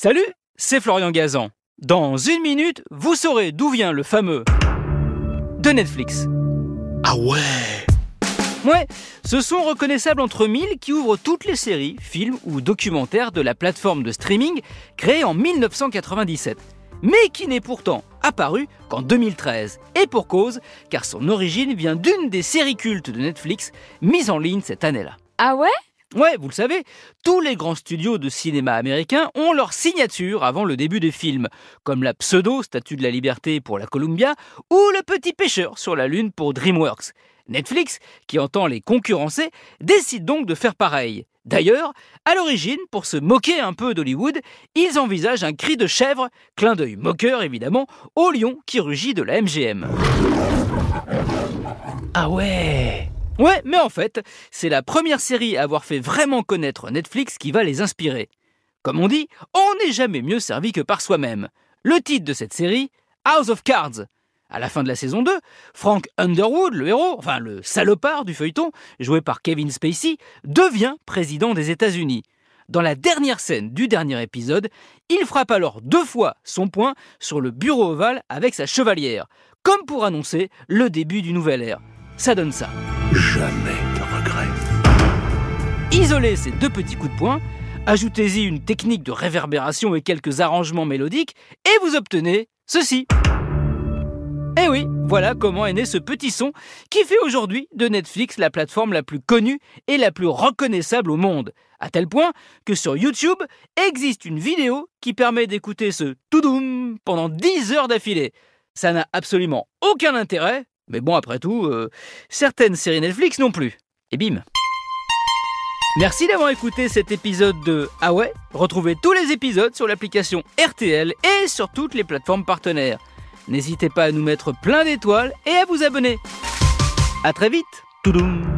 Salut, c'est Florian Gazan. Dans une minute, vous saurez d'où vient le fameux de Netflix. Ah ouais Ouais, ce sont reconnaissables entre mille qui ouvrent toutes les séries, films ou documentaires de la plateforme de streaming créée en 1997, mais qui n'est pourtant apparu qu'en 2013. Et pour cause, car son origine vient d'une des séries cultes de Netflix mises en ligne cette année-là. Ah ouais? Ouais, vous le savez, tous les grands studios de cinéma américains ont leur signature avant le début des films, comme la pseudo Statue de la Liberté pour la Columbia ou le Petit Pêcheur sur la Lune pour DreamWorks. Netflix, qui entend les concurrencer, décide donc de faire pareil. D'ailleurs, à l'origine, pour se moquer un peu d'Hollywood, ils envisagent un cri de chèvre, clin d'œil moqueur évidemment, au lion qui rugit de la MGM. Ah ouais Ouais, mais en fait, c'est la première série à avoir fait vraiment connaître Netflix qui va les inspirer. Comme on dit, on n'est jamais mieux servi que par soi-même. Le titre de cette série, House of Cards. À la fin de la saison 2, Frank Underwood, le héros, enfin le salopard du feuilleton, joué par Kevin Spacey, devient président des États-Unis. Dans la dernière scène du dernier épisode, il frappe alors deux fois son poing sur le bureau ovale avec sa chevalière, comme pour annoncer le début du nouvel ère. Ça donne ça. Jamais de regret. Isolez ces deux petits coups de poing, ajoutez-y une technique de réverbération et quelques arrangements mélodiques, et vous obtenez ceci. Eh oui, voilà comment est né ce petit son qui fait aujourd'hui de Netflix la plateforme la plus connue et la plus reconnaissable au monde. À tel point que sur YouTube existe une vidéo qui permet d'écouter ce toudoum pendant 10 heures d'affilée. Ça n'a absolument aucun intérêt, mais bon, après tout, euh, certaines séries Netflix non plus. Et bim Merci d'avoir écouté cet épisode de Ah ouais? Retrouvez tous les épisodes sur l'application RTL et sur toutes les plateformes partenaires. N'hésitez pas à nous mettre plein d'étoiles et à vous abonner. A très vite Toudoum